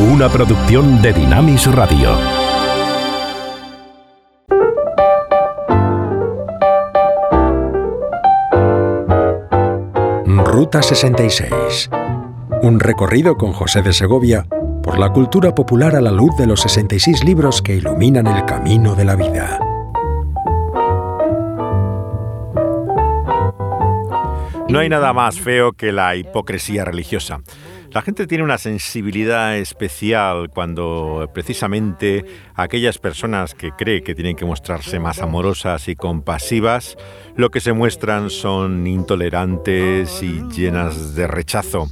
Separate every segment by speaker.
Speaker 1: una producción de Dinamis Radio. Ruta 66. Un recorrido con José de Segovia por la cultura popular a la luz de los 66 libros que iluminan el camino de la vida.
Speaker 2: No hay nada más feo que la hipocresía religiosa. La gente tiene una sensibilidad especial cuando precisamente aquellas personas que creen que tienen que mostrarse más amorosas y compasivas, lo que se muestran son intolerantes y llenas de rechazo.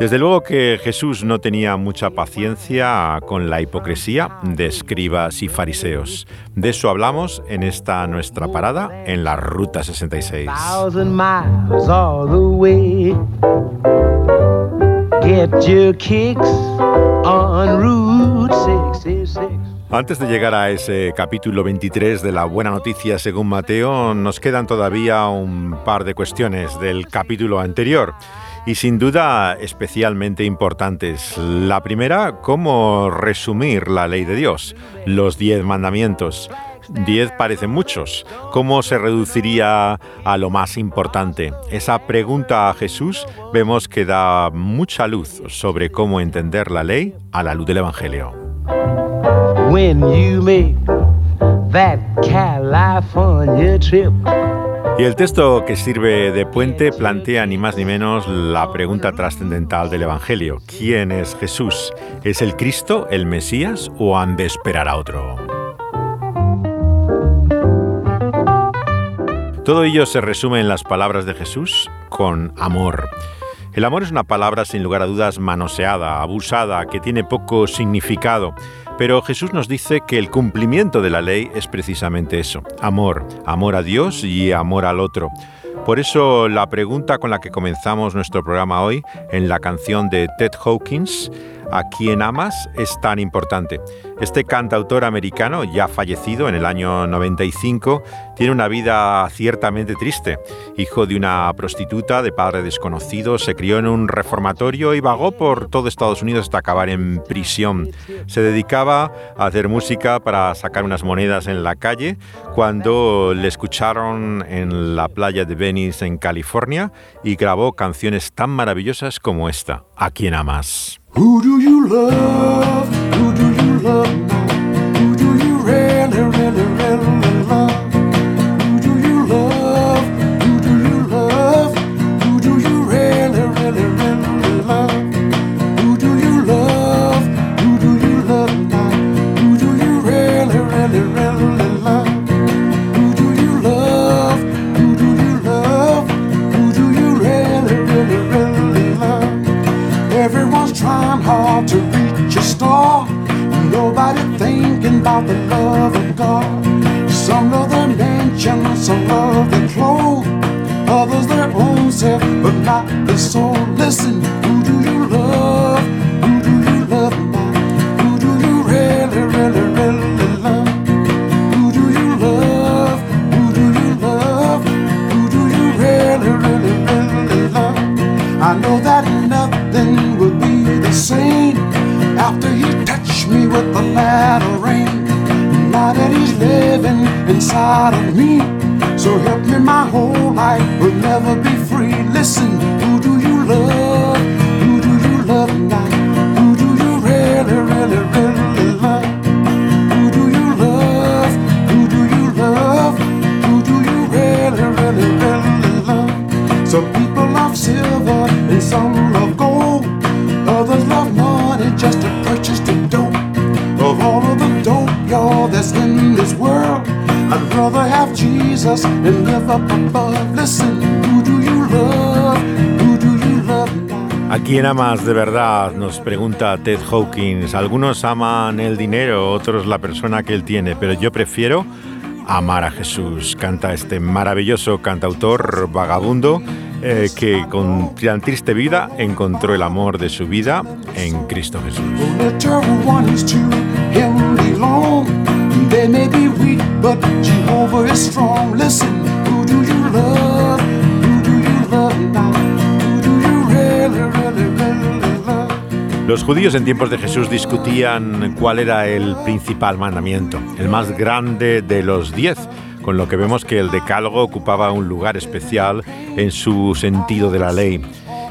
Speaker 2: Desde luego que Jesús no tenía mucha paciencia con la hipocresía de escribas y fariseos. De eso hablamos en esta nuestra parada en la Ruta 66. Antes de llegar a ese capítulo 23 de la Buena Noticia según Mateo, nos quedan todavía un par de cuestiones del capítulo anterior y sin duda especialmente importantes. La primera, cómo resumir la ley de Dios, los diez mandamientos. Diez parecen muchos. ¿Cómo se reduciría a lo más importante? Esa pregunta a Jesús vemos que da mucha luz sobre cómo entender la ley a la luz del Evangelio. Y el texto que sirve de puente plantea ni más ni menos la pregunta trascendental del Evangelio. ¿Quién es Jesús? ¿Es el Cristo, el Mesías o han de esperar a otro? Todo ello se resume en las palabras de Jesús con amor. El amor es una palabra sin lugar a dudas manoseada, abusada, que tiene poco significado. Pero Jesús nos dice que el cumplimiento de la ley es precisamente eso, amor, amor a Dios y amor al otro. Por eso la pregunta con la que comenzamos nuestro programa hoy, en la canción de Ted Hawkins, ¿A quién amas? es tan importante. Este cantautor americano, ya fallecido en el año 95, tiene una vida ciertamente triste. Hijo de una prostituta de padre desconocido, se crió en un reformatorio y vagó por todo Estados Unidos hasta acabar en prisión. Se dedicaba a hacer música para sacar unas monedas en la calle cuando le escucharon en la playa de Venice en California y grabó canciones tan maravillosas como esta, ¿A quién amas? Who do you love? Who do you love? Who do you really, really, really love? About the love of God. Some love their mansion, some love their clothes. Others their own self, but not the soul. Listen, who do quién amas de verdad? Nos pregunta Ted Hawkins. Algunos aman el dinero, otros la persona que él tiene, pero yo prefiero amar a Jesús. Canta este maravilloso cantautor vagabundo eh, que con tan triste vida encontró el amor de su vida en Cristo Jesús. Los judíos en tiempos de Jesús discutían cuál era el principal mandamiento, el más grande de los diez, con lo que vemos que el decálogo ocupaba un lugar especial en su sentido de la ley.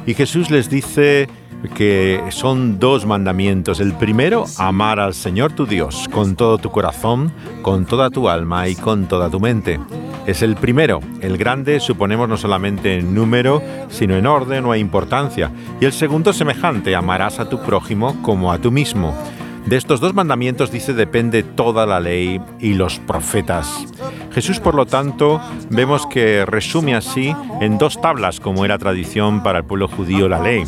Speaker 2: Y Jesús les dice que son dos mandamientos. El primero, amar al Señor tu Dios con todo tu corazón, con toda tu alma y con toda tu mente. Es el primero, el grande suponemos no solamente en número, sino en orden o importancia. Y el segundo semejante, amarás a tu prójimo como a tú mismo. De estos dos mandamientos dice depende toda la ley y los profetas. Jesús, por lo tanto, vemos que resume así en dos tablas como era tradición para el pueblo judío la ley.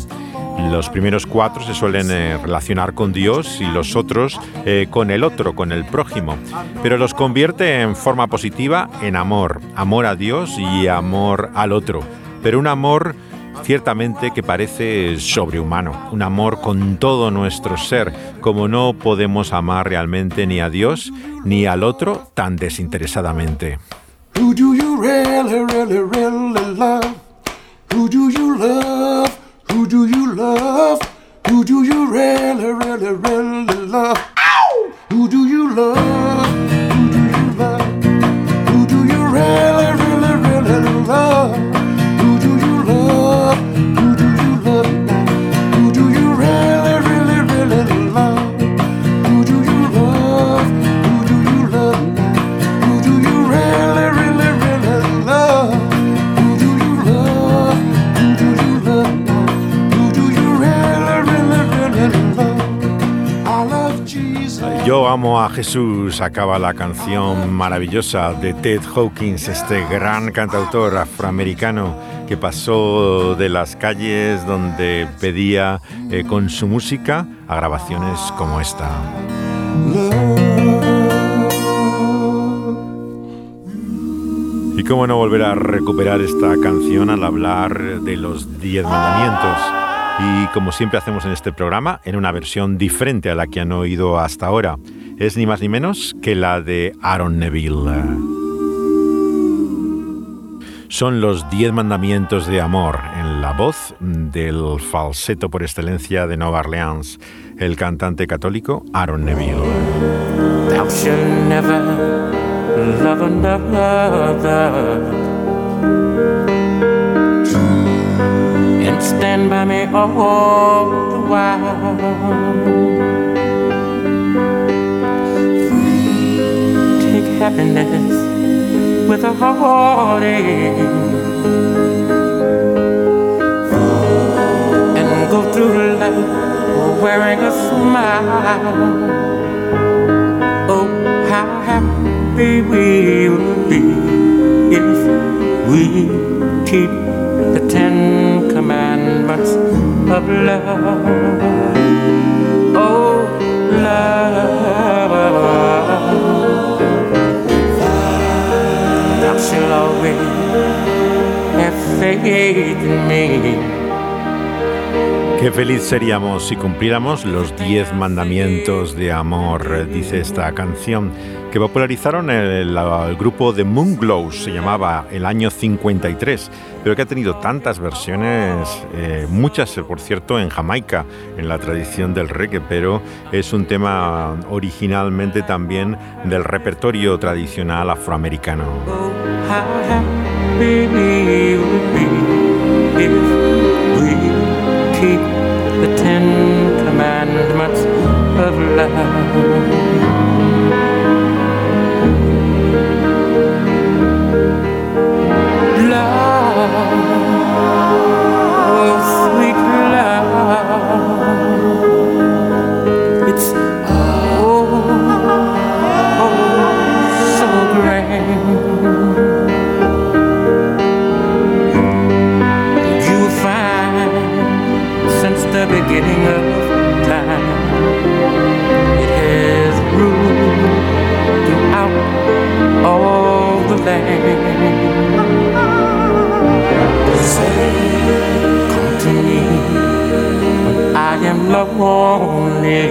Speaker 2: Los primeros cuatro se suelen eh, relacionar con Dios y los otros eh, con el otro, con el prójimo, pero los convierte en forma positiva en amor, amor a Dios y amor al otro, pero un amor ciertamente que parece sobrehumano, un amor con todo nuestro ser, como no podemos amar realmente ni a Dios ni al otro tan desinteresadamente.
Speaker 3: Really, really, really love? Ow! Who do you love?
Speaker 2: Amo a Jesús, acaba la canción maravillosa de Ted Hawkins, este gran cantautor afroamericano que pasó de las calles donde pedía eh, con su música a grabaciones como esta. Y cómo no volver a recuperar esta canción al hablar de los diez mandamientos. Y como siempre hacemos en este programa, en una versión diferente a la que han oído hasta ahora. Es ni más ni menos que la de Aaron Neville. Son los diez mandamientos de amor en la voz del falseto por excelencia de Nueva Orleans, el cantante católico Aaron Neville.
Speaker 4: Happiness with a heartache. And go through life wearing a smile. Oh, how happy we will be if we keep the Ten Commandments of love. Oh, love. Shalt always have faith in me.
Speaker 2: Qué feliz seríamos si cumpliéramos los diez mandamientos de amor, dice esta canción, que popularizaron el, grupo de Moonglows, se llamaba el año 53, pero que ha tenido tantas versiones, eh, muchas por cierto en Jamaica, en la tradición del reggae, pero es un tema originalmente también del repertorio tradicional afroamericano.
Speaker 4: Oh, keep the Ten Commandments of love. All the land. Say, come to me when I am lonely.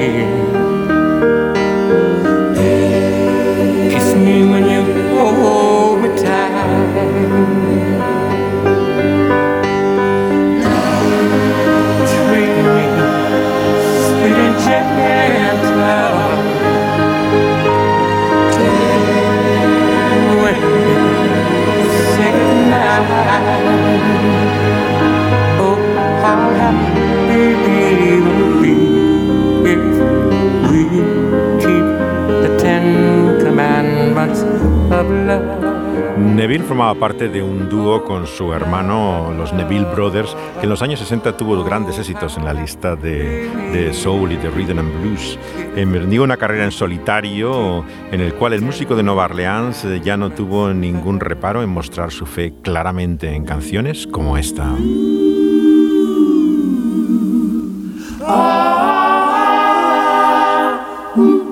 Speaker 4: Kiss me when you
Speaker 2: formaba parte de un dúo con su hermano, los Neville Brothers, que en los años 60 tuvo grandes éxitos en la lista de, de soul y de rhythm and blues. Emprendió una carrera en solitario en el cual el músico de Nueva Orleans eh, ya no tuvo ningún reparo en mostrar su fe claramente en canciones como esta.
Speaker 1: The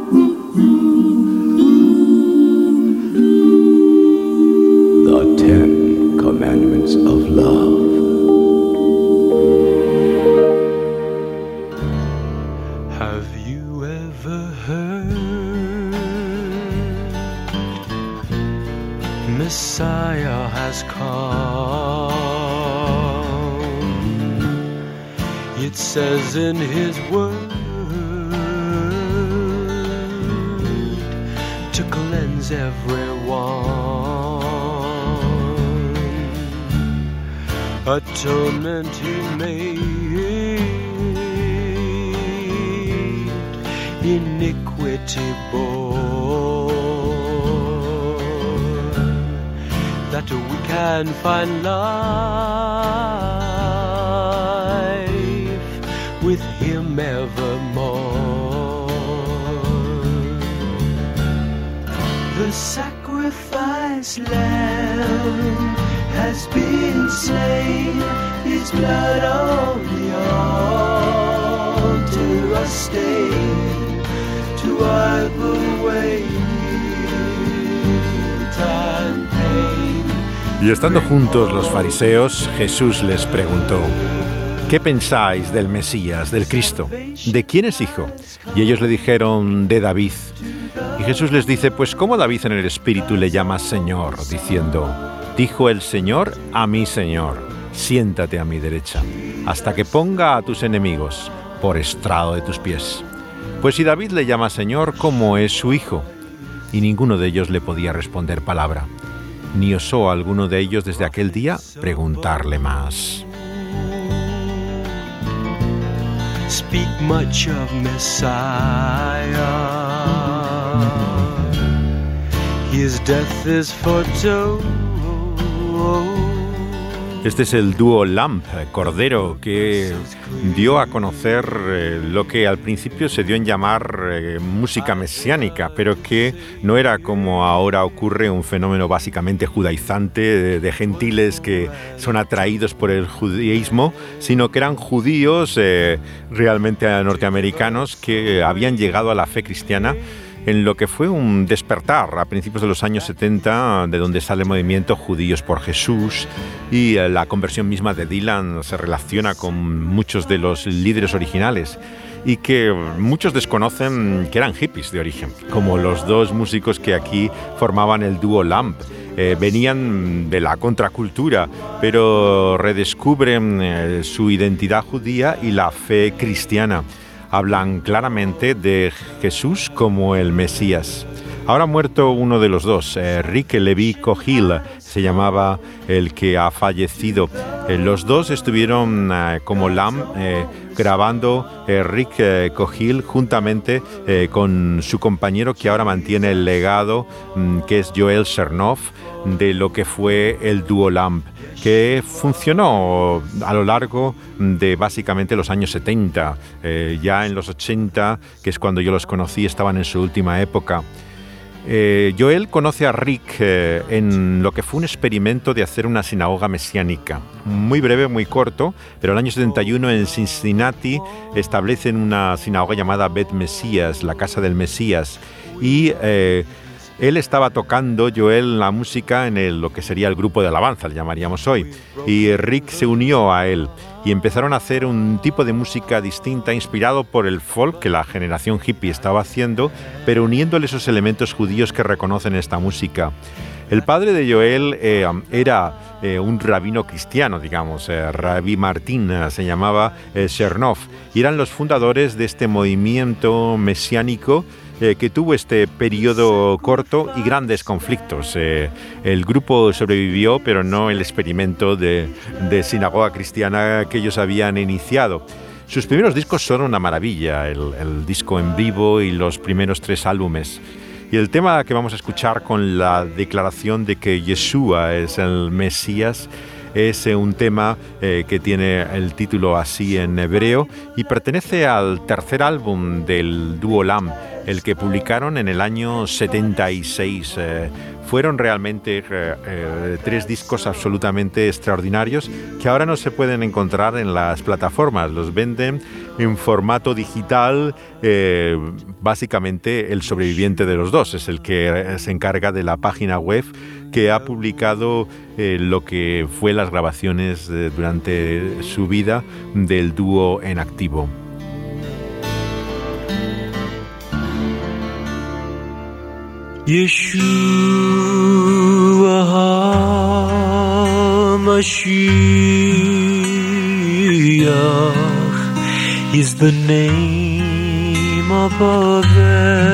Speaker 5: in his word to cleanse everyone. Atonement he made iniquity bore that we can find life
Speaker 2: Y estando juntos los fariseos, Jesús les preguntó, ¿qué pensáis del Mesías, del Cristo? ¿De quién es hijo? Y ellos le dijeron, de David. Y Jesús les dice, pues ¿cómo David en el Espíritu le llama Señor? Diciendo, dijo el Señor a mi Señor, siéntate a mi derecha, hasta que ponga a tus enemigos por estrado de tus pies. Pues si David le llama Señor, ¿cómo es su hijo? Y ninguno de ellos le podía responder palabra, ni osó alguno de ellos desde aquel día preguntarle más.
Speaker 5: Speak much of Messiah. His death is foretold.
Speaker 2: Este es el dúo Lamp, Cordero, que dio a conocer eh, lo que al principio se dio en llamar eh, música mesiánica, pero que no era como ahora ocurre un fenómeno básicamente judaizante de, gentiles que son atraídos por el judaísmo, sino que eran judíos eh, realmente norteamericanos que habían llegado a la fe cristiana en lo que fue un despertar a principios de los años 70, de donde sale el movimiento Judíos por Jesús y eh, la conversión misma de Dylan se relaciona con muchos de los líderes originales y que muchos desconocen que eran hippies de origen, como los dos músicos que aquí formaban el dúo Lamp. Eh, venían de la contracultura, pero redescubren eh, su identidad judía y la fe cristiana hablan claramente de Jesús como el Mesías. Ahora ha muerto uno de los dos, eh, Rick Levi Cogill, se llamaba el que ha fallecido. Eh, los dos estuvieron eh, como LAM eh, grabando Rick Cogill juntamente con su compañero que ahora mantiene el legado, mm, que es Joel Chernoff, de lo que fue el dúo Lamp, que funcionó a lo largo de básicamente los años 70. Eh, ya en los 80, que es cuando yo los conocí, estaban en su última época. Eh, Joel conoce a Rick eh, en lo que fue un experimento de hacer una sinagoga mesiánica. Muy breve, muy corto, pero el año 71 en Cincinnati establecen una sinagoga llamada Bet Mesías, la casa del Mesías. Y eh, él estaba tocando, Joel, la música en lo que sería el grupo de alabanza, le llamaríamos hoy. Y Rick se unió a él y empezaron a hacer un tipo de música distinta inspirado por el folk que la generación hippie estaba haciendo, pero uniéndole esos elementos judíos que reconocen esta música. El padre de Joel eh, era eh, un rabino cristiano, digamos, eh, Rabí Martín eh, se llamaba Chernoff, y eran los fundadores de este movimiento mesiánico eh, que tuvo este periodo corto y grandes conflictos. Eh, el grupo sobrevivió, pero no el experimento de, sinagoga cristiana que ellos habían iniciado. Sus primeros discos son una maravilla, el, el disco en vivo y los primeros tres álbumes. Y el tema que vamos a escuchar con la declaración de que Yeshua es el Mesías es eh, un tema eh, que tiene el título así en hebreo y pertenece al tercer álbum del dúo Lam, el que publicaron en el año 76. Eh, fueron realmente tres discos absolutamente extraordinarios que ahora no se pueden encontrar en las plataformas. Los venden en formato digital. básicamente el sobreviviente de los dos es el que se encarga de la página web que ha publicado eh, lo que fue las grabaciones eh, durante su vida del dúo en activo.
Speaker 6: Yeshua HaMashiach is the name above every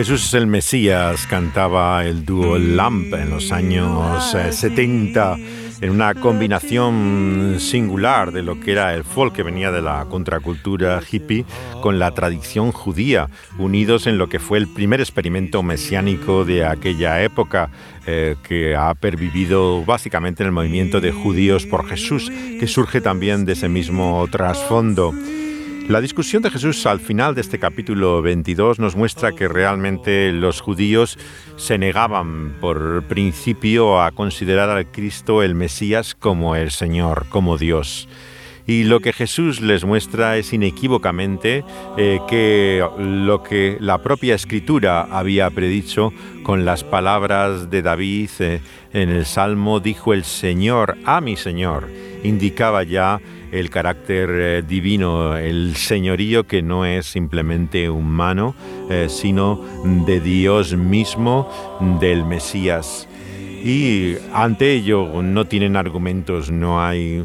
Speaker 2: Jesús es el Mesías, cantaba el dúo Lamp en los años 70 eh, en una combinación singular de lo que era el folk que venía de la contracultura hippie con la tradición judía, unidos en lo que fue el primer experimento mesiánico de aquella época, eh, que ha pervivido básicamente en el movimiento de judíos por Jesús, que surge también de ese mismo trasfondo. La discusión de Jesús al final de este capítulo 22 nos muestra que realmente los judíos se negaban por principio a considerar al Cristo el Mesías como el Señor, como Dios. Y lo que Jesús les muestra es inequívocamente eh, que lo que la propia escritura había predicho con las palabras de David eh, en el Salmo, dijo el Señor a mi Señor, indicaba ya el carácter eh, divino, el señorío que no es simplemente humano, sino de Dios mismo, del Mesías. Y ante ello no tienen argumentos, no hay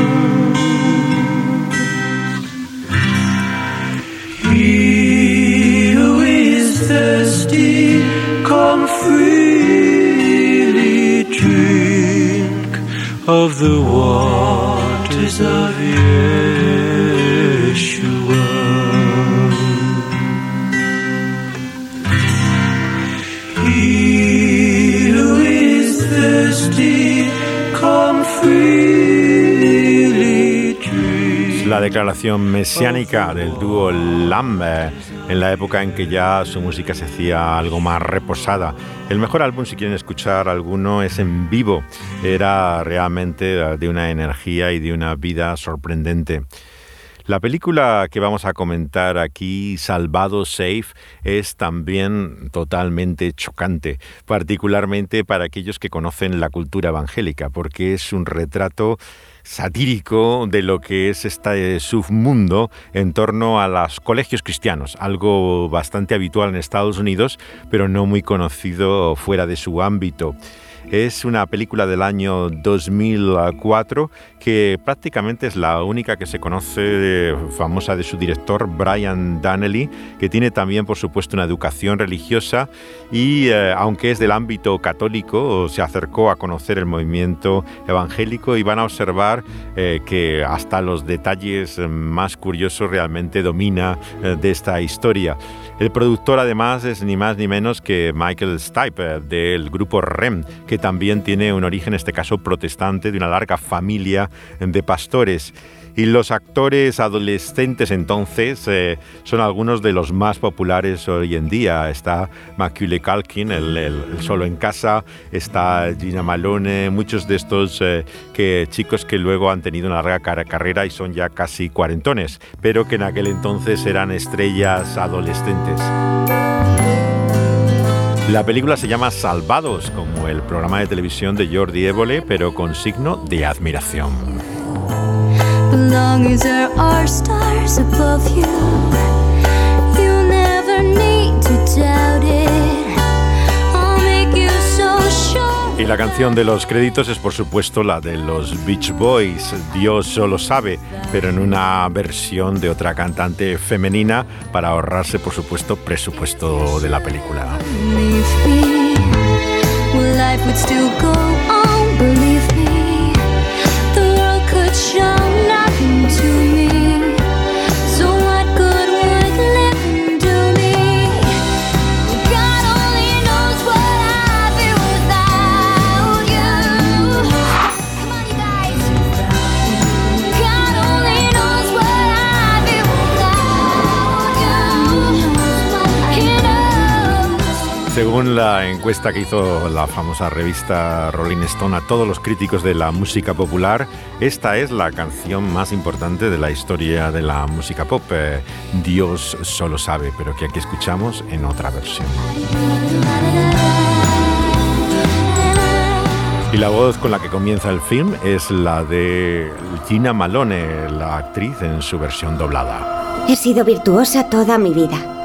Speaker 6: of the waters is thirsty, come.
Speaker 2: La declaración mesiánica del dúo Lamb eh, en la época en que ya su música se hacía algo más reposada. El mejor álbum, si quieren escuchar alguno, es en vivo. Era realmente de una energía y de una vida sorprendente. La película que vamos a comentar aquí, Salvado Safe, es también totalmente chocante, particularmente para aquellos que conocen la cultura evangélica, porque es un retrato satírico de lo que es este submundo en torno a los colegios cristianos, algo bastante habitual en Estados Unidos, pero no muy conocido fuera de su ámbito. Es una película del año 2004 que prácticamente es la única que se conoce de- famosa de su director Brian Donnelly, que tiene también por supuesto una educación religiosa y eh, aunque es del ámbito católico, se acercó a conocer el movimiento evangélico y van a observar eh, que hasta los detalles eh, más curiosos realmente domina eh, de esta historia. El productor además es ni más ni menos que Michael Stipe del grupo REM, que también tiene un origen, en este caso protestante, de una larga familia de pastores. Y los actores adolescentes entonces eh, son algunos de los más populares hoy en día. Está Macaulay Culkin, el, el- solo en casa, está Gina Malone, muchos de estos eh, que, chicos que luego han tenido una larga carrera y son ya casi cuarentones, pero que en aquel entonces eran estrellas adolescentes. La película se llama Salvados, como el programa de televisión de Jordi Évole, pero con signo de admiración.
Speaker 7: Long as there are stars above you, you never need to doubt it. I'll make you so sure.
Speaker 2: Y la canción de los créditos es por supuesto la de los Beach Boys, Dios solo sabe, pero en una versión de otra cantante femenina para ahorrarse por supuesto presupuesto de la película. Según la encuesta que hizo la famosa revista Rolling Stone a todos los críticos de la música popular, esta es la canción más importante de la historia de la música pop. Eh, Dios solo sabe, pero que aquí escuchamos en otra versión. Y la voz con la que comienza el film es la de Gina Malone, la actriz en su versión doblada.
Speaker 8: He sido virtuosa toda mi vida.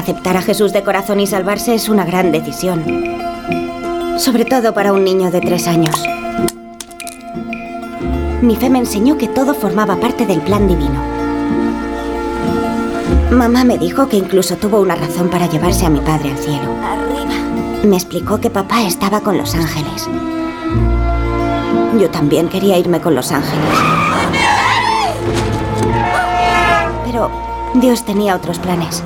Speaker 8: Aceptar a Jesús de corazón y salvarse es una gran decisión. Sobre todo para un niño de tres años. Mi fe me enseñó que todo formaba parte del plan divino. Mamá me dijo que incluso tuvo una razón para llevarse a mi padre al cielo. Me explicó que papá estaba con los ángeles. Yo también quería irme con los ángeles. Pero Dios tenía otros planes.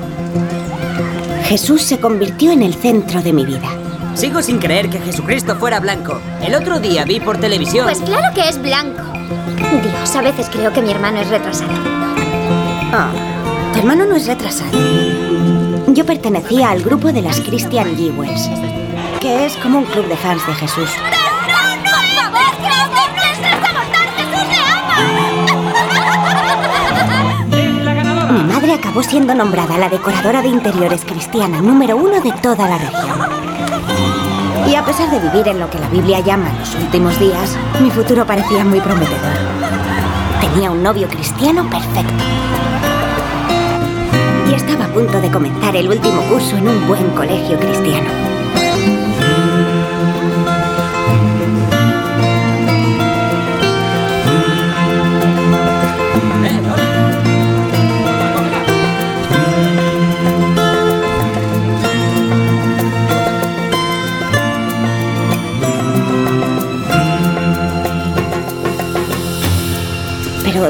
Speaker 8: Jesús se convirtió en el centro de mi vida.
Speaker 9: Sigo sin creer que Jesucristo fuera blanco. El otro día vi por televisión.
Speaker 10: Pues claro que es blanco. Dios, a veces creo que mi hermano es retrasado.
Speaker 8: Ah, tu hermano no es retrasado. Yo pertenecía al grupo de las Christian Jewels, que es como un club de fans de Jesús. Acabó siendo nombrada la decoradora de interiores cristiana número uno de toda la región. Y a pesar de vivir en lo que la Biblia llama los últimos días, mi futuro parecía muy prometedor. Tenía un novio cristiano perfecto. Y estaba a punto de comenzar el último curso en un buen colegio cristiano.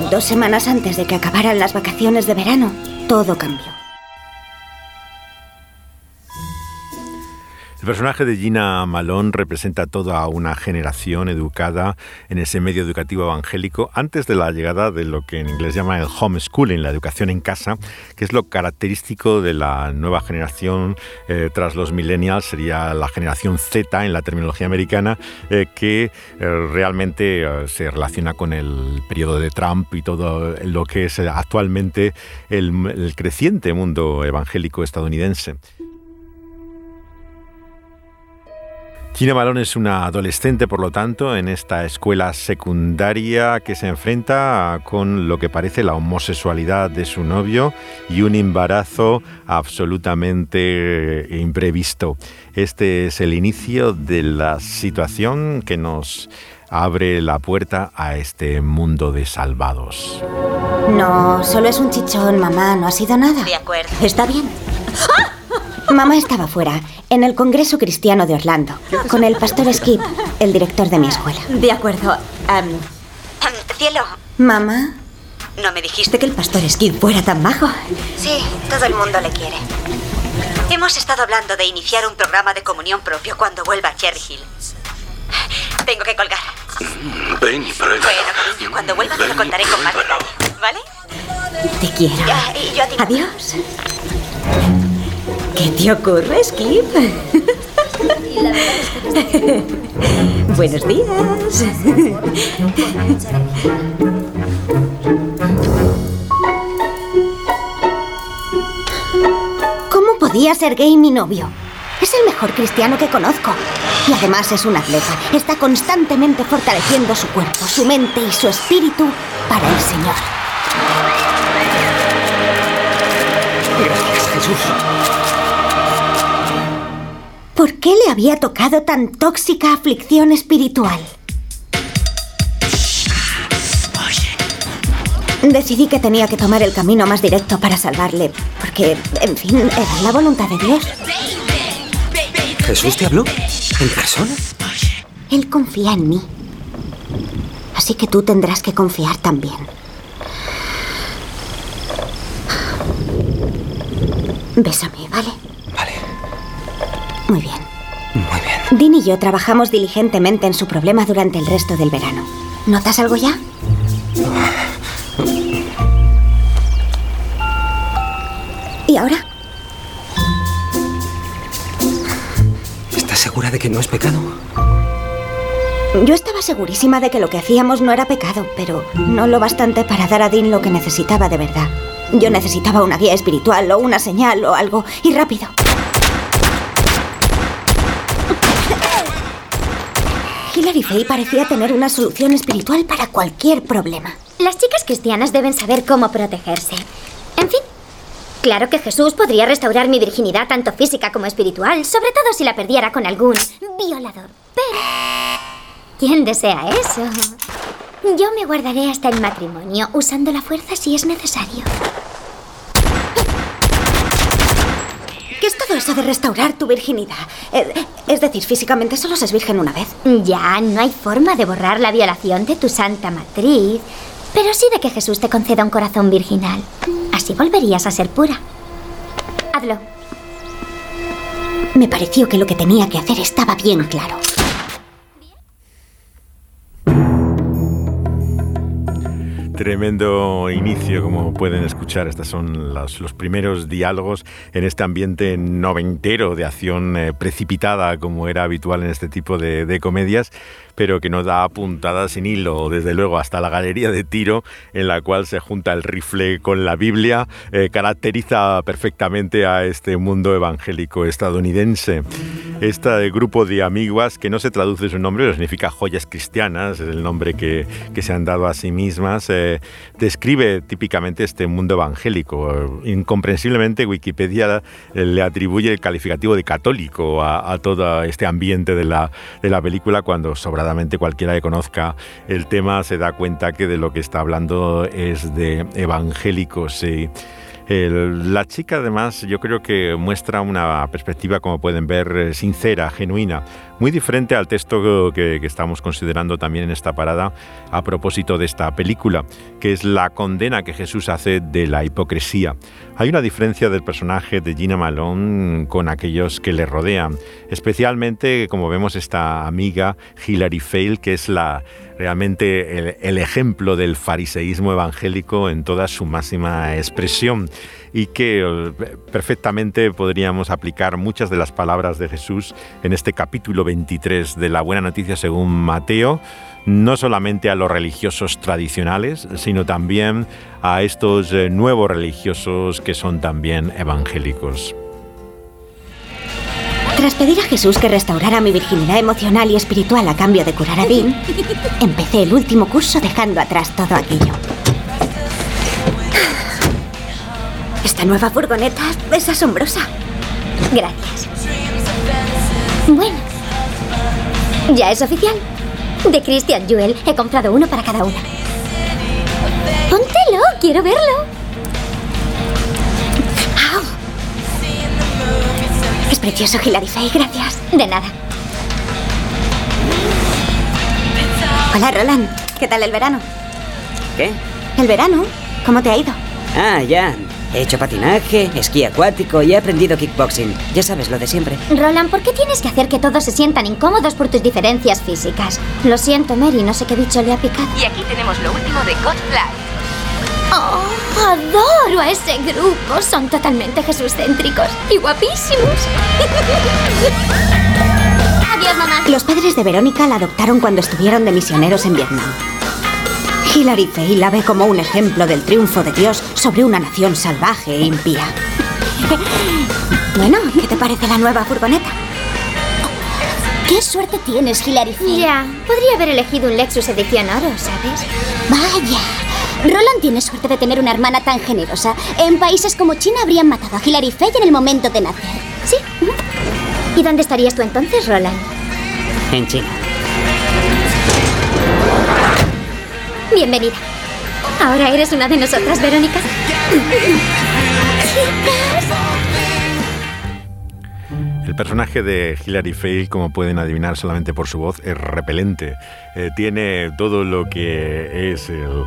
Speaker 8: Dos semanas antes de que acabaran las vacaciones de verano, todo cambió.
Speaker 2: El personaje de Gina Malone representa toda una generación educada en ese medio educativo evangélico antes de la llegada de lo que en inglés llama el homeschooling, la educación en casa, que es lo característico de la nueva generación eh, tras los millennials, sería la generación Z en la terminología americana, eh, que eh, realmente se relaciona con el periodo de Trump y todo lo que es actualmente el creciente mundo evangélico estadounidense. Gina Malone es una adolescente, por lo tanto, en esta escuela secundaria que se enfrenta con lo que parece la homosexualidad de su novio y un embarazo absolutamente imprevisto. Este es el inicio de la situación que nos abre la puerta a este mundo de salvados.
Speaker 8: No, solo es un chichón, mamá, no ha sido nada.
Speaker 9: De acuerdo.
Speaker 8: Está bien. Mamá estaba fuera, en el Congreso Cristiano de Orlando, con el pastor Skip, el director de mi escuela.
Speaker 9: De acuerdo. Am, cielo,
Speaker 8: Mamá.
Speaker 9: ¿no me dijiste que el pastor Skid fuera tan majo?
Speaker 8: Sí, todo el mundo le quiere.
Speaker 9: Hemos estado hablando de iniciar un programa de comunión propio cuando vuelva a Cherry Hill. Tengo que colgar.
Speaker 11: Ven y pruébalo.
Speaker 9: Bueno, cariño, cuando vuelva te lo contaré con más ¿vale?
Speaker 8: Te quiero.
Speaker 9: Ya, y yo a ti.
Speaker 8: Adiós. ¿Qué te ocurre, Skip? Buenos días. debería ser gay mi novio. Es el mejor cristiano que conozco. Y además es un atleta. Está constantemente fortaleciendo su cuerpo, su mente y su espíritu para el Señor.
Speaker 12: Gracias, Jesús.
Speaker 8: ¿Por qué le había tocado tan tóxica aflicción espiritual? Decidí que tenía que tomar el camino más directo para salvarle, porque, en fin, era la voluntad de Dios.
Speaker 12: ¿Jesús te habló? ¿En persona?
Speaker 8: Él confía en mí. Así que tú tendrás que confiar también. Bésame. Muy bien.
Speaker 12: Muy bien.
Speaker 8: Dean y yo trabajamos diligentemente en su problema durante el resto del verano. ¿Notas algo ya? ¿Y ahora?
Speaker 12: ¿Estás segura de que no es pecado?
Speaker 8: Yo estaba segurísima de que lo que hacíamos no era pecado, pero no lo bastante para dar a Dean lo que necesitaba de verdad. Yo necesitaba una guía espiritual o una señal o algo, y rápido. Hilary Faye parecía tener una solución espiritual para cualquier problema.
Speaker 10: Las chicas cristianas deben saber cómo protegerse. En fin, claro que Jesús podría restaurar mi virginidad tanto física como espiritual, sobre todo si la perdiera con algún violador. Pero... ¿Quién desea eso? Yo me guardaré hasta el matrimonio, usando la fuerza si es necesario.
Speaker 8: ¿Qué es todo eso de restaurar tu virginidad? Eh, es decir, físicamente solo se es virgen una vez.
Speaker 10: Ya, no hay forma de borrar la violación de tu santa matriz, pero sí de que Jesús te conceda un corazón virginal. Así volverías a ser pura. Hazlo.
Speaker 8: Me pareció que lo que tenía que hacer estaba bien claro.
Speaker 2: Tremendo inicio, como pueden escuchar. Estos son los, primeros diálogos en este ambiente noventero de acción eh, precipitada, como era habitual en este tipo de comedias pero que nos da puntadas sin hilo, desde luego hasta la galería de tiro en la cual se junta el rifle con la Biblia, eh, caracteriza perfectamente a este mundo evangélico estadounidense. Este grupo de amiguas, que no se traduce su nombre, pero significa joyas cristianas, es el nombre que, que se han dado a sí mismas, eh, describe típicamente este mundo evangélico. Incomprensiblemente Wikipedia eh, le atribuye el calificativo de católico a, a todo este ambiente de la, de la película cuando sobra cualquiera que conozca el tema se da cuenta que de lo que está hablando es de evangélicos. El, la chica además yo creo que muestra una perspectiva, como pueden ver, eh, sincera, genuina, muy diferente al texto que, estamos considerando también en esta parada a propósito de esta película, que es la condena que Jesús hace de la hipocresía. Hay una diferencia del personaje de Gina Malone con aquellos que le rodean, especialmente como vemos esta amiga Hilary Fail, que es la realmente el, ejemplo del fariseísmo evangélico en toda su máxima expresión y que eh, perfectamente podríamos aplicar muchas de las palabras de Jesús en este capítulo 23 de la Buena Noticia según Mateo, no solamente a los religiosos tradicionales, sino también a estos eh, nuevos religiosos que son también evangélicos.
Speaker 8: Tras pedir a Jesús que restaurara mi virginidad emocional y espiritual a cambio de curar a Dean, empecé el último curso dejando atrás todo aquello. Esta nueva furgoneta es asombrosa.
Speaker 10: Gracias. Bueno, ya es oficial. De Christian Jewel he comprado uno para cada una. Póntelo, quiero verlo.
Speaker 8: ¡Au! Es precioso, Hilary Faye, gracias.
Speaker 10: De nada.
Speaker 8: Hola, Roland. ¿Qué tal el verano?
Speaker 13: ¿Qué?
Speaker 8: ¿El verano? ¿Cómo te ha ido?
Speaker 13: Ah, ya. He hecho patinaje, esquí acuático y he aprendido kickboxing. Ya sabes, lo de siempre.
Speaker 10: Roland, ¿por qué tienes que hacer que todos se sientan incómodos por tus diferencias físicas? Lo siento, Mary, no sé qué bicho le ha picado.
Speaker 14: Y aquí tenemos lo último de God.
Speaker 10: Oh, adoro a ese grupo. Son totalmente Jesús-céntricos y guapísimos. Adiós, mamá.
Speaker 8: Los padres de Verónica la adoptaron cuando estuvieron de misioneros en Vietnam. Hilary Faye la ve como un ejemplo del triunfo de Dios sobre una nación salvaje e impía. Bueno, ¿qué te parece la nueva furgoneta?
Speaker 10: ¿Qué suerte tienes, Hilary Fay? Ya, podría haber elegido un Lexus edición oro, ¿sabes?
Speaker 15: Vaya. Roland tiene suerte de tener una hermana tan generosa. En países como China habrían matado a Hilary Fay en el momento de nacer.
Speaker 10: Sí. ¿Y dónde estarías tú entonces, Roland?
Speaker 13: En China.
Speaker 10: Bienvenida. ¿Ahora eres una de nosotras, Verónica?
Speaker 2: El personaje de Hilary Fail, como pueden adivinar solamente por su voz, es repelente. Eh, tiene todo lo que es el-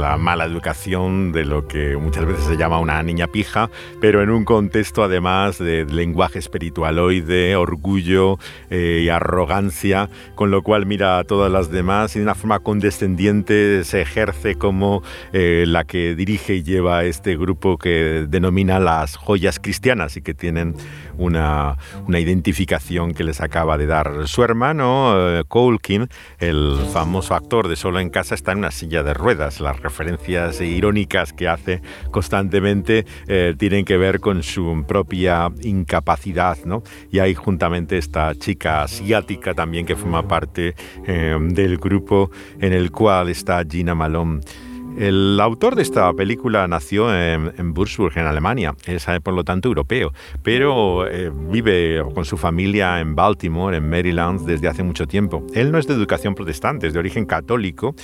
Speaker 2: la mala educación de lo que muchas veces se llama una niña pija, pero en un contexto además de lenguaje espiritualoide, orgullo eh, y arrogancia, con lo cual mira a todas las demás y de una forma condescendiente se ejerce como eh, la que dirige y lleva este grupo que denomina las joyas cristianas y que tienen una, una identificación que les acaba de dar su hermano, eh, Colkin, el famoso actor de Solo en Casa, está en una silla de ruedas. Las referencias irónicas que hace constantemente eh, tienen que ver con su propia incapacidad, ¿no? Y hay juntamente esta chica asiática también que forma parte eh, del grupo en el cual está Gina Malone. El autor de esta película nació en, en Würzburg, en Alemania. Es, por lo tanto, europeo, pero eh, vive con su familia en Baltimore, en Maryland, desde hace mucho tiempo. Él no es de educación protestante, es de origen católico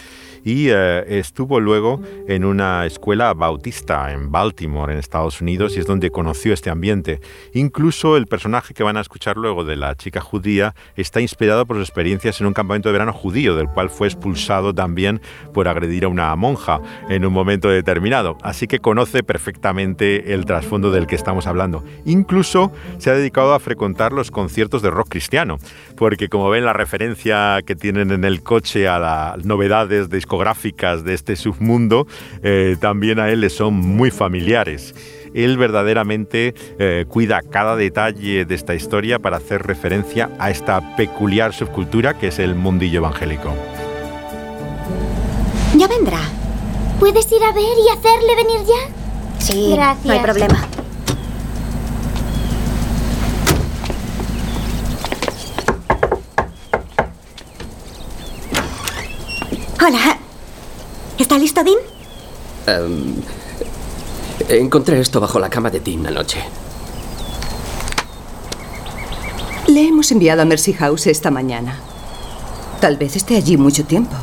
Speaker 2: y eh, estuvo luego en una escuela bautista en Baltimore, en Estados Unidos, y es donde conoció este ambiente. Incluso el personaje que van a escuchar luego de la chica judía está inspirado por sus experiencias en un campamento de verano judío, del cual fue expulsado también por agredir a una monja en un momento determinado. Así que conoce perfectamente el trasfondo del que estamos hablando. Incluso se ha dedicado a frecuentar los conciertos de rock cristiano, porque como ven la referencia que tienen en el coche a las novedades discográficas de este submundo, eh, también a él le son muy familiares. Él verdaderamente eh, cuida cada detalle de esta historia para hacer referencia a esta peculiar subcultura que es el mundillo evangélico.
Speaker 8: Ya vendrá.
Speaker 10: ¿Puedes ir a ver y hacerle venir ya?
Speaker 8: Sí,
Speaker 10: Gracias.
Speaker 8: no hay problema. Hola. ¿Está listo, Dean?
Speaker 12: Em, encontré esto bajo la cama de Dean anoche.
Speaker 16: Le hemos enviado a Mercy House esta mañana. Tal vez esté allí mucho tiempo.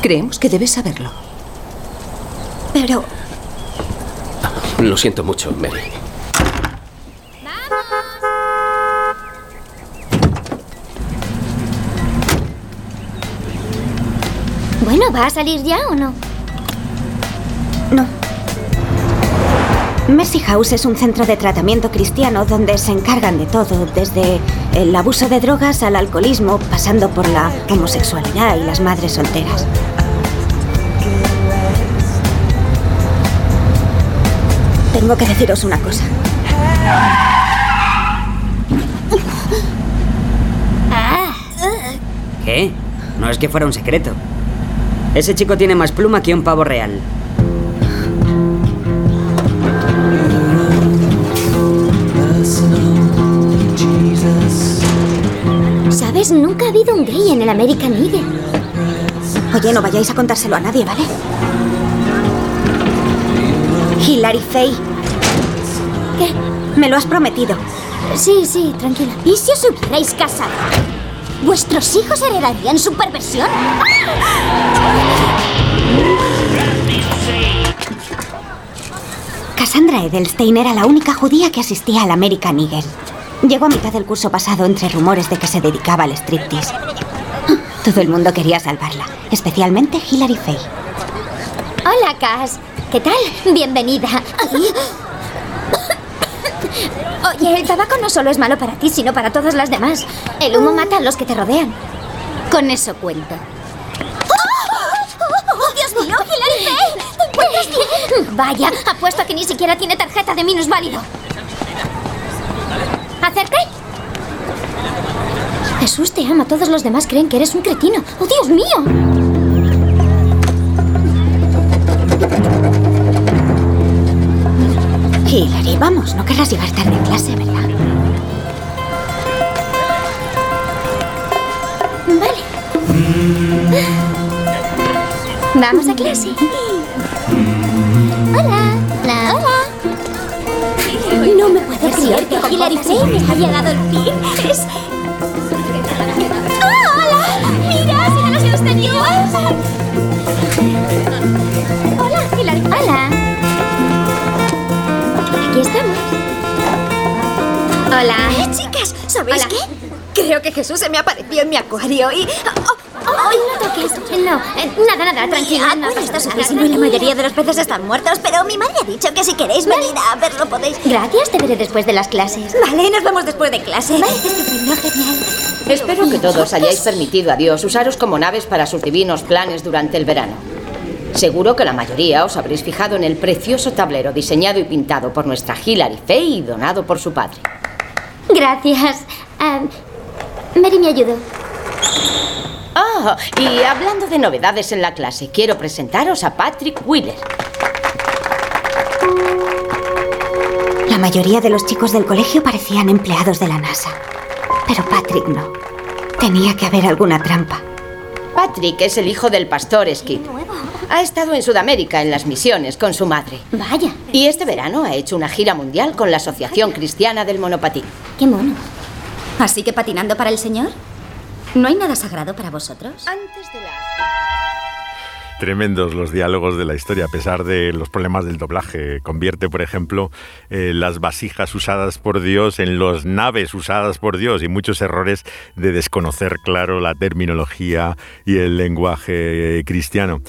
Speaker 16: Creemos que debes saberlo.
Speaker 8: Pero
Speaker 12: Lo siento mucho, Mary.
Speaker 10: Bueno, ¿va a salir ya o no?
Speaker 8: No. Mercy House es un centro de tratamiento cristiano donde se encargan de todo, desde el abuso de drogas al alcoholismo, pasando por la homosexualidad y las madres solteras. Tengo que deciros una cosa.
Speaker 13: ¿Qué? No es que fuera un secreto. Ese chico tiene más pluma que un pavo real.
Speaker 10: ¿Sabes? Nunca ha habido un gay en el American Eagle.
Speaker 8: Oye, no vayáis a contárselo a nadie, ¿vale? Hilary Faye.
Speaker 10: ¿Qué?
Speaker 8: Me lo has prometido.
Speaker 10: Sí, sí, tranquila.
Speaker 15: ¿Y si os hubierais casado? ¿Vuestros hijos heredarían su perversión?
Speaker 8: Cassandra Edelstein era la única judía que asistía al American Eagle. Llegó a mitad del curso pasado entre rumores de que se dedicaba al striptease. Todo el mundo quería salvarla, especialmente Hilary Faye.
Speaker 10: Hola, Cass. ¿Qué tal? Bienvenida. Oye, el tabaco no solo es malo para ti, sino para todas las demás. El humo mata a los que te rodean. Con eso cuento.
Speaker 15: ¡Oh, Dios mío, Hilary! ¿Te encuentras bien?
Speaker 10: Vaya, apuesto a que ni siquiera tiene tarjeta de minusválido. ¿Acerté? Jesús te ama. Todos los demás creen que eres un cretino. ¡Oh, Dios mío!
Speaker 8: Vamos, no querrás llegar tarde a clase, ¿verdad?
Speaker 10: Vale. Vamos a clase. Hola. Hola. Hola.
Speaker 15: No me puedo creer que Hilary me haya dado el pin. Es... ¡Ah, hola! ¡Mira, si no nos gustaría!
Speaker 10: Hola, Hola.
Speaker 17: Eh, chicas, ¿sabéis
Speaker 10: Hola.
Speaker 17: qué? Creo que Jesús se me apareció en mi acuario y... Oh,
Speaker 10: Ay, no toques. No, eh, nada, nada, tranquila. No
Speaker 17: bueno, suavísimo y la mayoría de los peces están muertos, pero mi madre ha dicho que si queréis venir a verlo podéis...
Speaker 10: Gracias, te veré después de las clases.
Speaker 17: Vale, nos vemos después de clase. Estupendo, genial.
Speaker 18: Espero que todos hayáis permitido a Dios usaros como naves para sus divinos planes durante el verano. Seguro que la mayoría os habréis fijado en el precioso tablero diseñado y pintado por nuestra Hilary Fay y donado por su padre.
Speaker 10: Gracias. Ah, Mary me ayudó.
Speaker 18: Ah, y hablando de novedades en la clase, quiero presentaros a Patrick Wheeler.
Speaker 8: La mayoría de los chicos del colegio parecían empleados de la NASA. Pero Patrick no. Tenía que haber alguna trampa.
Speaker 18: Patrick es el hijo del pastor Skid. Ha estado en Sudamérica en las misiones con su madre.
Speaker 15: Vaya.
Speaker 18: Y este verano ha hecho una gira mundial con la Asociación Cristiana del Monopatín.
Speaker 15: Qué mono.
Speaker 17: ¿Así que patinando para el Señor? ¿No hay nada sagrado para vosotros?
Speaker 18: Antes de la...
Speaker 2: Tremendos los diálogos de la historia, a pesar de los problemas del doblaje. Convierte, por ejemplo, eh, las vasijas usadas por Dios en las naves usadas por Dios y muchos errores de desconocer, claro, la terminología y el lenguaje eh, cristiano.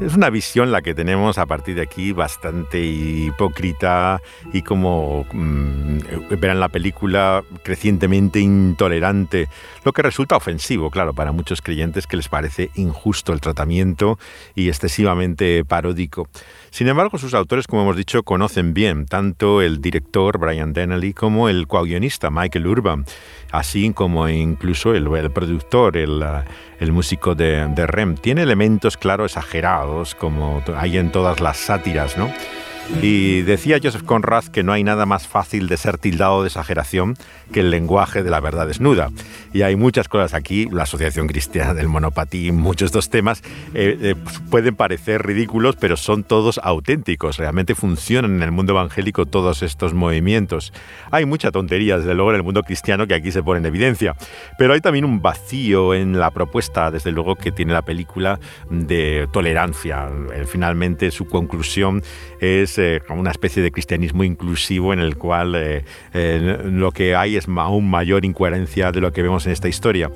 Speaker 2: Es una visión la que tenemos a partir de aquí bastante hipócrita y como mm, verán la película crecientemente intolerante, lo que resulta ofensivo, claro, para muchos creyentes que les parece injusto el tratamiento y excesivamente paródico. Sin embargo, sus autores, como hemos dicho, conocen bien tanto el director Brian Dennehy como el coguionista Michael Urban, así como incluso el, productor, el, uh, el músico de, de, REM. Tiene elementos, claro, exagerados, como hay en todas las sátiras, ¿no? Y decía Joseph Conrad que no hay nada más fácil de ser tildado de exageración que el lenguaje de la verdad desnuda. Y hay muchas cosas aquí, la Asociación Cristiana del Monopatín, muchos de estos temas eh, eh, pueden parecer ridículos, pero son todos auténticos. Realmente funcionan en el mundo evangélico todos estos movimientos. Hay mucha tontería, desde luego, en el mundo cristiano que aquí se pone en evidencia. Pero hay también un vacío en la propuesta, desde luego, que tiene la película de tolerancia. Eh, finalmente, su conclusión es eh, una especie de cristianismo inclusivo en el cual eh, eh, lo que hay es aún mayor incoherencia de lo que vemos en esta historia.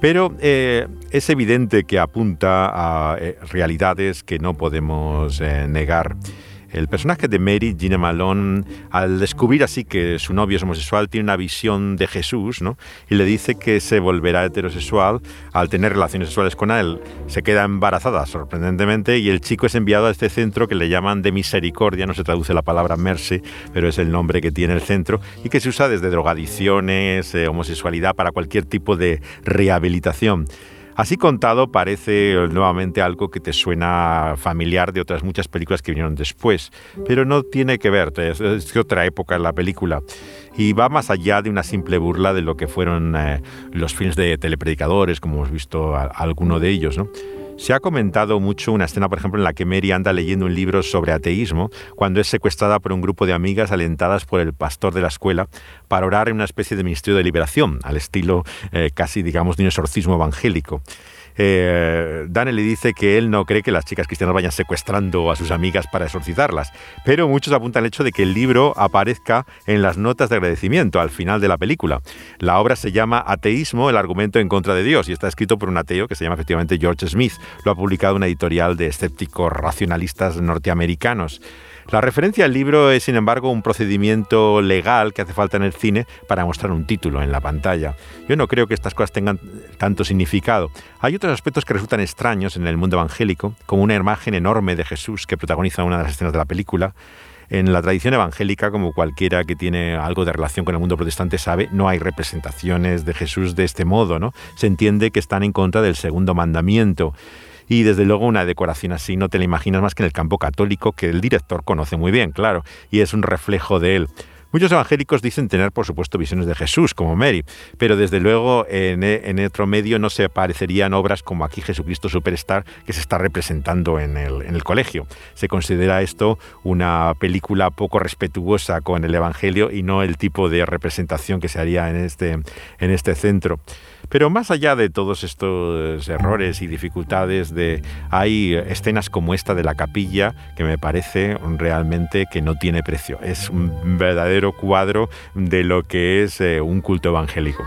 Speaker 2: Pero es evidente que apunta a realidades que no podemos negar. El personaje de Mary, Gina Malone, al descubrir así que su novio es homosexual, tiene una visión de Jesús, ¿no? Y le dice que se volverá heterosexual al tener relaciones sexuales con él. Se queda embarazada, sorprendentemente, y el chico es enviado a este centro que le llaman de misericordia, no se traduce la palabra mercy, pero es el nombre que tiene el centro, y que se usa desde drogadicciones, eh, homosexualidad, para cualquier tipo de rehabilitación. Así contado parece nuevamente algo que te suena familiar de otras muchas películas que vinieron después, pero no tiene que ver, es, otra época en la película y va más allá de una simple burla de lo que fueron eh, los films de telepredicadores, como hemos visto a alguno de ellos, ¿no? Se ha comentado mucho una escena, por ejemplo, en la que Mary anda leyendo un libro sobre ateísmo cuando es secuestrada por un grupo de amigas alentadas por el pastor de la escuela para orar en una especie de ministerio de liberación, al estilo eh, casi, digamos, de un exorcismo evangélico. Eh, Daniel le dice que él no cree que las chicas cristianas vayan secuestrando a sus amigas para exorcizarlas, pero muchos apuntan al hecho de que el libro aparezca en las notas de agradecimiento al final de la película. La obra se llama Ateísmo, el argumento en contra de Dios, y está escrito por un ateo que se llama efectivamente George Smith. Lo ha publicado una editorial de escépticos racionalistas norteamericanos. La referencia al libro es, sin embargo, un procedimiento legal que hace falta en el cine para mostrar un título en la pantalla. Yo no creo que estas cosas tengan tanto significado. Hay otros aspectos que resultan extraños en el mundo evangélico, como una imagen enorme de Jesús que protagoniza una de las escenas de la película. En la tradición evangélica, como cualquiera que tiene algo de relación con el mundo protestante sabe, no hay representaciones de Jesús de este modo, ¿no? Se entiende que están en contra del segundo mandamiento. Y desde luego una decoración así no te la imaginas más que en el campo católico que el director conoce muy bien, claro, y es un reflejo de él. Muchos evangélicos dicen tener, por supuesto, visiones de Jesús, como Mary, pero desde luego en, en otro medio no se aparecerían obras como aquí Jesucristo Superstar, que se está representando en el, colegio. Se considera esto una película poco respetuosa con el Evangelio y no el tipo de representación que se haría en este, en este centro. Pero más allá de todos estos errores y dificultades, de, hay escenas como esta de la capilla que me parece realmente que no tiene precio. Es un verdadero cuadro de lo que es eh, un culto evangélico.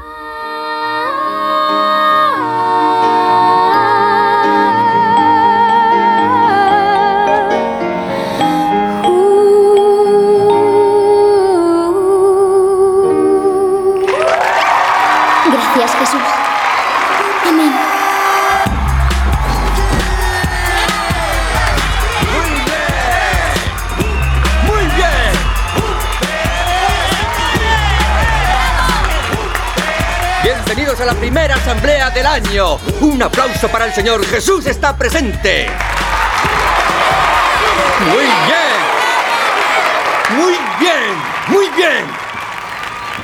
Speaker 19: Primera asamblea del año. Un aplauso para el Señor. Jesús está presente. Muy bien. Muy bien. Muy bien.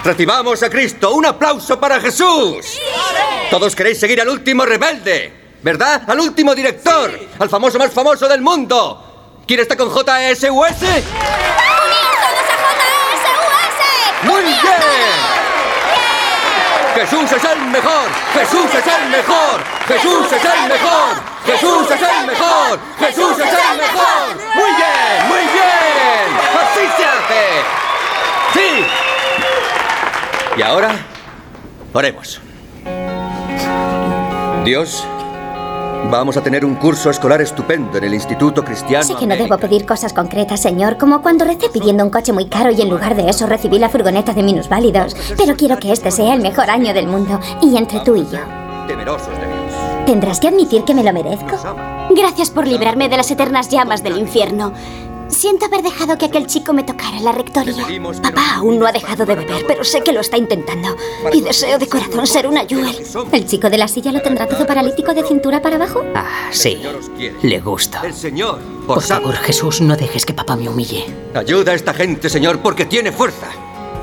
Speaker 19: Recibamos a Cristo. Un aplauso para Jesús. Todos queréis seguir al último rebelde, ¿verdad? Al último director, al famoso más famoso del mundo. ¿Quién está con JSUS? ¡Muy bien! Jesús es el mejor, Jesús es el mejor, Jesús es el mejor, Jesús es el mejor, Jesús es el mejor. Muy bien, muy bien. Así se hace. Sí. Y ahora, oremos. Dios, vamos a tener un curso escolar estupendo en el Instituto Cristiano.
Speaker 10: Sé que no debo pedir cosas concretas, señor, como cuando recé pidiendo un coche muy caro y en lugar de eso recibí la furgoneta de minusválidos. Pero quiero que este sea el mejor año del mundo, y entre tú y yo.
Speaker 19: Temerosos de Dios.
Speaker 10: ¿Tendrás que admitir que me lo merezco?
Speaker 15: Gracias por librarme de las eternas llamas del infierno. Siento haber dejado que aquel chico me tocara en la rectoría. Papá aún no ha dejado de beber, pero sé que lo está intentando. Y deseo de corazón ser una Jewel.
Speaker 10: ¿El chico de la silla lo tendrá todo paralítico de cintura para abajo?
Speaker 13: Ah, sí. Le gusta.
Speaker 19: El Señor,
Speaker 13: Por favor, Jesús, no dejes que papá me humille.
Speaker 19: Ayuda a esta gente, Señor, porque tiene fuerza.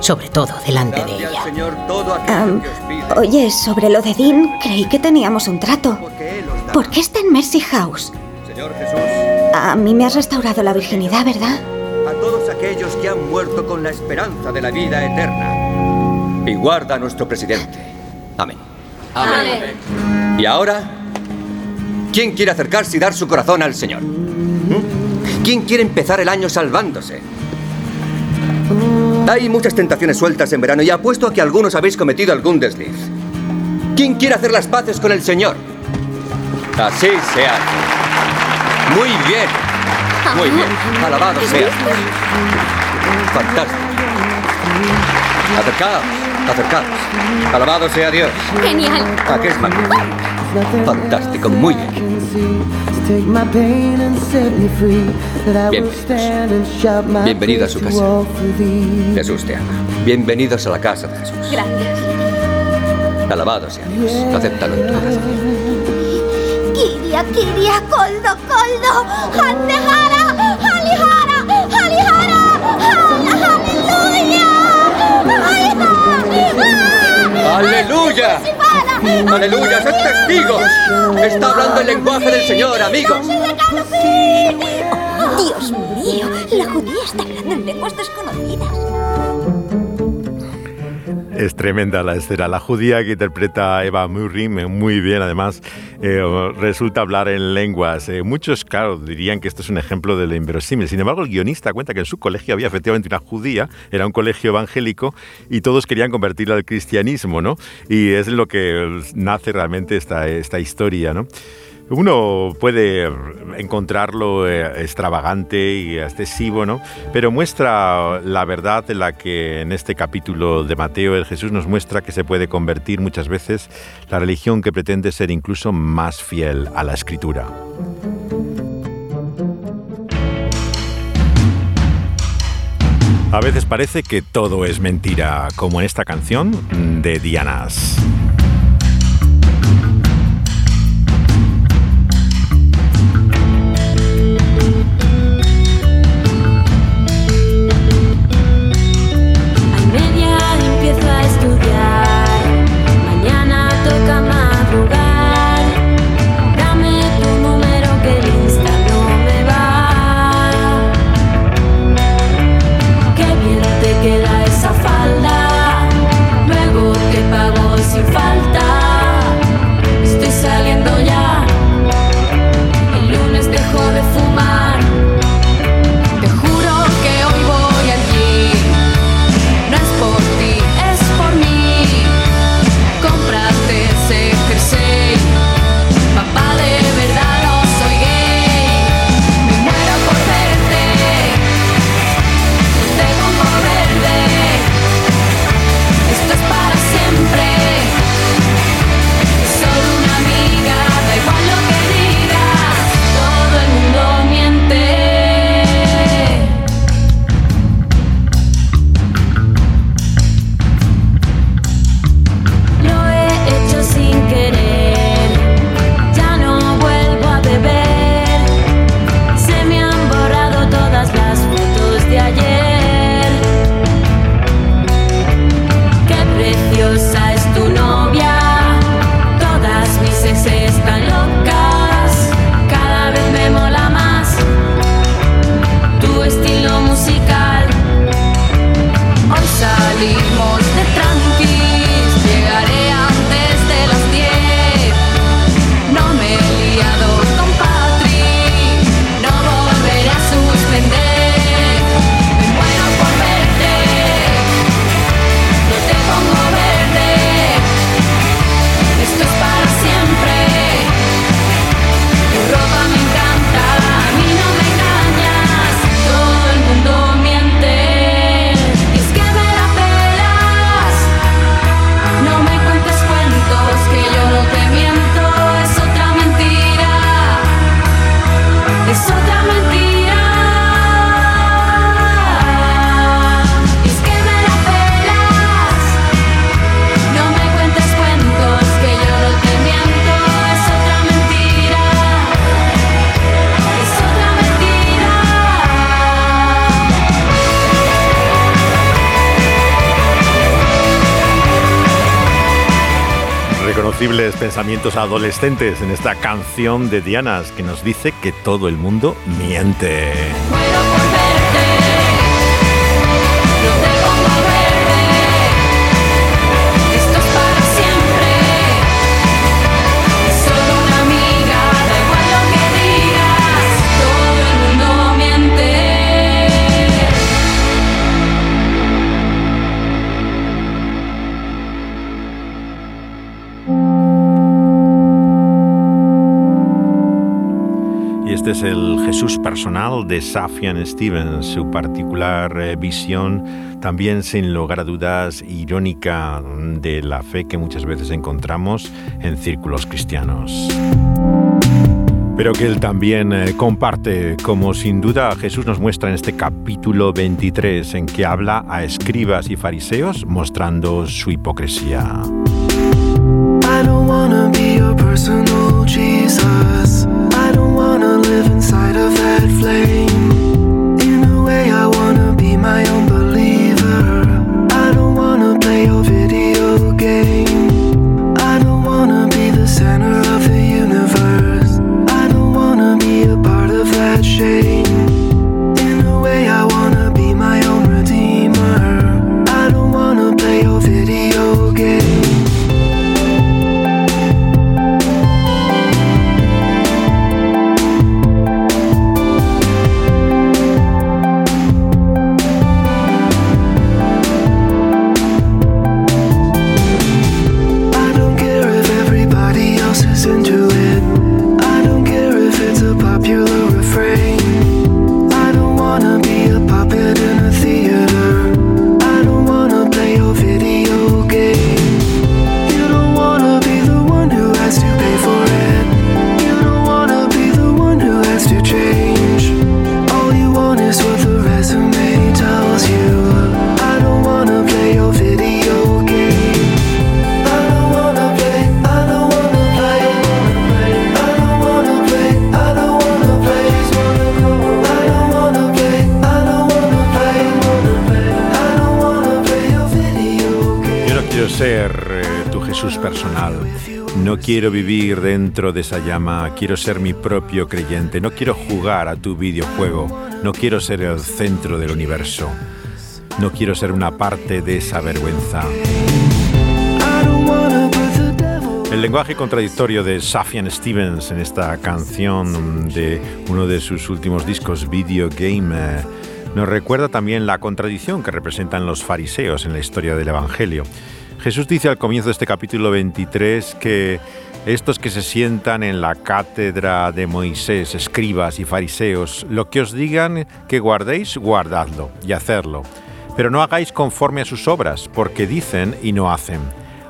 Speaker 13: Sobre todo delante de ella.
Speaker 19: Pide.
Speaker 8: oye, sobre lo de Dean, creí que teníamos un trato. ¿Por qué está en Mercy House?
Speaker 19: Señor Jesús,
Speaker 8: A mí me has restaurado la virginidad, ¿verdad?
Speaker 19: a todos aquellos que han muerto con la esperanza de la vida eterna. Y guarda a nuestro presidente. Amén.
Speaker 4: Amén.
Speaker 19: Y ahora, ¿quién quiere acercarse y dar su corazón al Señor? ¿Mm? ¿Quién quiere empezar el año salvándose? Hay muchas tentaciones sueltas en verano y apuesto a que algunos habéis cometido algún desliz. ¿Quién quiere hacer las paces con el Señor? Así se hace. Muy bien. Muy bien. Alabado sea. Fantástico. Acercaos, acercaos. Alabado sea Dios.
Speaker 15: Genial.
Speaker 19: ¿A qué es magnífico? Fantástico, muy bien. Bienvenidos. Bienvenido a su casa. Jesús te ama. Bienvenidos a la casa de Jesús.
Speaker 15: Gracias.
Speaker 19: Alabado sea Dios. Acéptalo en tu corazón.
Speaker 15: Kiria, Kiria, Koldo, Koldo, Handehara, Halihara, Halihara,
Speaker 19: ¡Aleluya! ¡Aleluya! ¡Sed testigos! Está hablando el lenguaje del Señor, amigos.
Speaker 15: Dios mío, la judía está hablando en lenguas desconocidas.
Speaker 2: Es tremenda la escena. La judía que interpreta Eva Murray muy bien, además, eh, resulta hablar en lenguas. Eh, muchos, claro, dirían que esto es un ejemplo de lo inverosímil. Sin embargo, el guionista cuenta que en su colegio había efectivamente una judía, era un colegio evangélico, y todos querían convertirla al cristianismo, ¿no? Y es lo que nace realmente esta, esta historia, ¿no? Uno puede encontrarlo eh, extravagante y excesivo, ¿no? Pero muestra la verdad en la que en este capítulo de Mateo el Jesús nos muestra que se puede convertir muchas veces la religión que pretende ser incluso más fiel a la escritura. A veces parece que todo es mentira, como en esta canción de Dianas. Pensamientos adolescentes en esta canción de Dianas que nos dice que todo el mundo miente. Este es el Jesús personal de Safian Stevens, su particular eh, visión, también sin lugar a dudas irónica de la fe que muchas veces encontramos en círculos cristianos. Pero que él también eh, comparte, como sin duda Jesús nos muestra en este capítulo 23, en que habla a escribas y fariseos mostrando su hipocresía. Quiero vivir dentro de esa llama. Quiero ser mi propio creyente. No quiero jugar a tu videojuego. No quiero ser el centro del universo. No quiero ser una parte de esa vergüenza. El lenguaje contradictorio de Safian Stevens en esta canción de uno de sus últimos discos, Video Game, eh, nos recuerda también la contradicción que representan los fariseos en la historia del Evangelio. Jesús dice al comienzo de este capítulo 23 que estos que se sientan en la cátedra de Moisés, escribas y fariseos, lo que os digan que guardéis, guardadlo y hacerlo. Pero no hagáis conforme a sus obras, porque dicen y no hacen.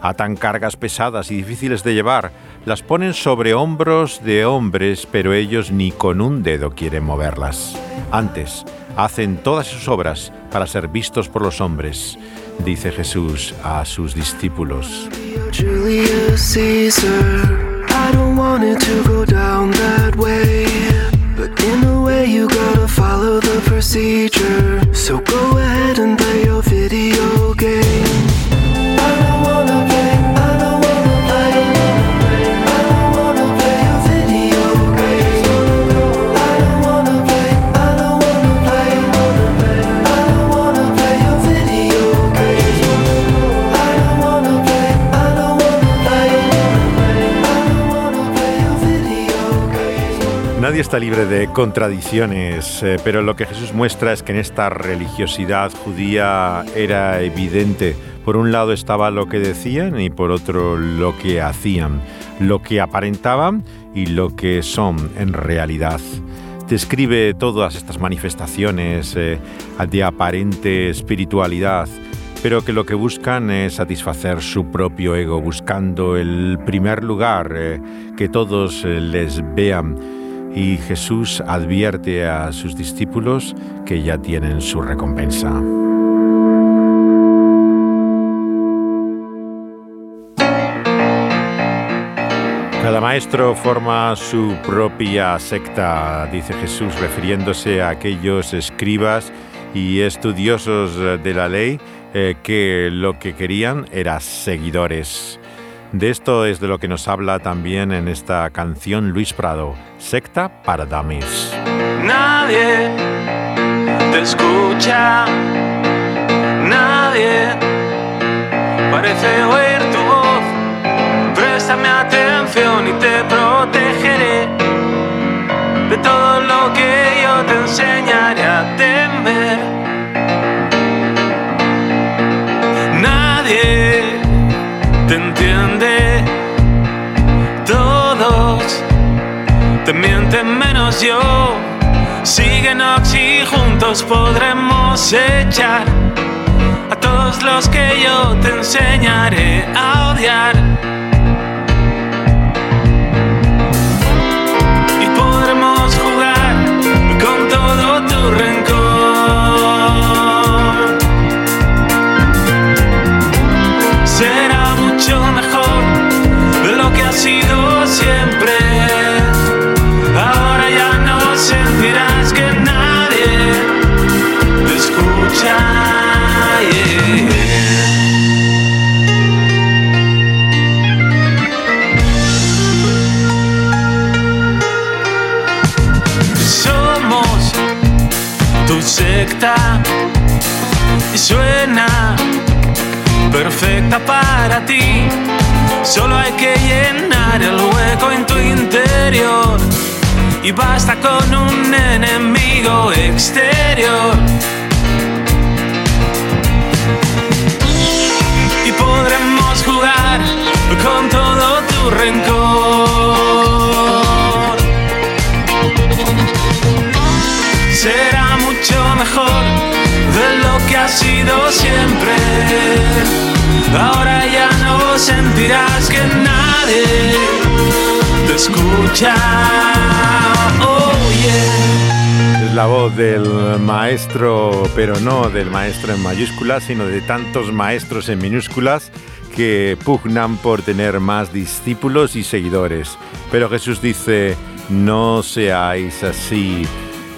Speaker 2: Atan cargas pesadas y difíciles de llevar, las ponen sobre hombros de hombres, pero ellos ni con un dedo quieren moverlas. Antes, hacen todas sus obras para ser vistos por los hombres, dice Jesús a sus discípulos.
Speaker 6: So go ahead and play your video game.
Speaker 2: Nadie está libre de contradicciones, eh, pero lo que Jesús muestra es que en esta religiosidad judía era evidente. Por un lado estaba lo que decían y por otro lo que hacían, lo que aparentaban y lo que son en realidad. Describe todas estas manifestaciones eh, de aparente espiritualidad, pero que lo que buscan es satisfacer su propio ego, buscando el primer lugar, eh, que todos les vean. Y Jesús advierte a sus discípulos que ya tienen su recompensa. Cada maestro forma su propia secta, dice Jesús, refiriéndose a aquellos escribas y estudiosos de la ley eh, que lo que querían era seguidores. De esto es de lo que nos habla también en esta canción Luis Prado, Secta para Dummies.
Speaker 5: Nadie te escucha, nadie parece oír tu voz. Préstame atención y te protegeré de todo lo que yo te enseñaré a temer. Mienten menos yo. Síguenos y juntos podremos echar a todos los que yo te enseñaré a odiar. Secta y suena perfecta para ti. Solo hay que llenar el hueco en tu interior y basta con un enemigo exterior. Y podremos jugar con todo tu rencor. Sido siempre. Ahora ya no sentirás que nadie te escucha. Yeah.
Speaker 2: Es la voz del maestro, pero no del maestro en mayúsculas, sino de tantos maestros en minúsculas que pugnan por tener más discípulos y seguidores. Pero Jesús dice, no seáis así.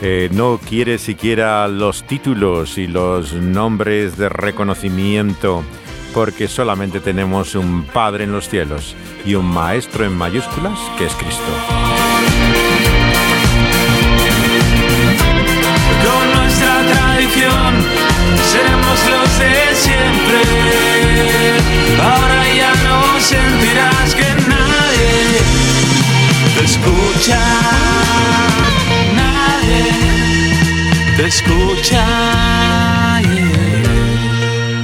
Speaker 2: Eh, no quiere siquiera los títulos y los nombres de reconocimiento, porque solamente tenemos un Padre en los cielos y un Maestro en mayúsculas que es Cristo.
Speaker 5: Con nuestra tradición seremos los de siempre. Ahora ya no sentirás que nadie te escucha. Escucha.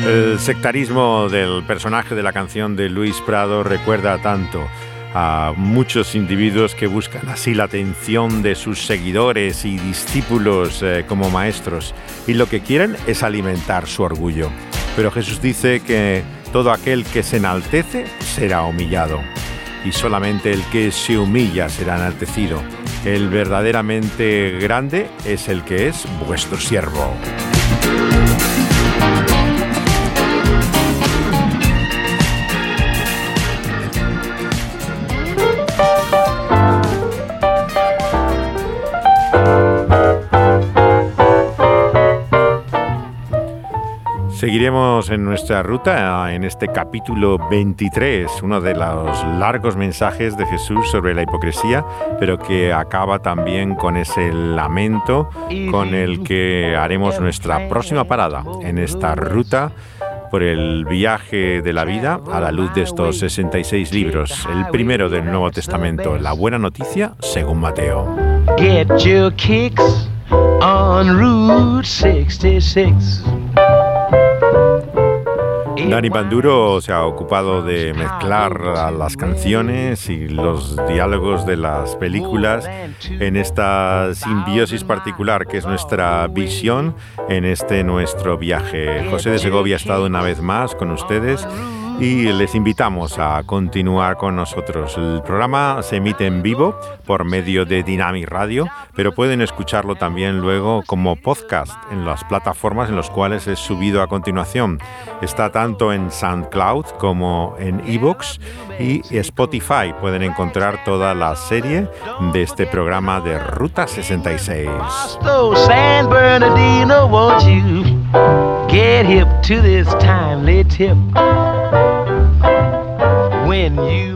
Speaker 2: El sectarismo del personaje de la canción de Luis Prado recuerda tanto a muchos individuos que buscan así la atención de sus seguidores y discípulos eh, como maestros y lo que quieren es alimentar su orgullo. Pero Jesús dice que todo aquel que se enaltece será humillado y solamente el que se humilla será enaltecido. El verdaderamente grande es el que es vuestro siervo. Seguiremos en nuestra ruta en este capítulo 23, uno de los largos mensajes de Jesús sobre la hipocresía, pero que acaba también con ese lamento con el que haremos nuestra próxima parada en esta ruta por el viaje de la vida a la luz de estos 66 libros, el primero del Nuevo Testamento, la buena noticia según Mateo.
Speaker 20: Get your kicks on Route 66.
Speaker 2: Dani Banduro se ha ocupado de mezclar a las canciones y los diálogos de las películas en esta simbiosis particular que es nuestra visión en este nuestro viaje. José de Segovia ha estado una vez más con ustedes y les invitamos a continuar con nosotros. El programa se emite en vivo por medio de Dynamic Radio, pero pueden escucharlo también luego como podcast en las plataformas en las cuales es subido a continuación. Está tanto en SoundCloud como en eBooks y Spotify. Pueden encontrar toda la serie de este programa de Ruta 66.
Speaker 20: So San Bernardino, won't you get hip to this timely tip? When in you.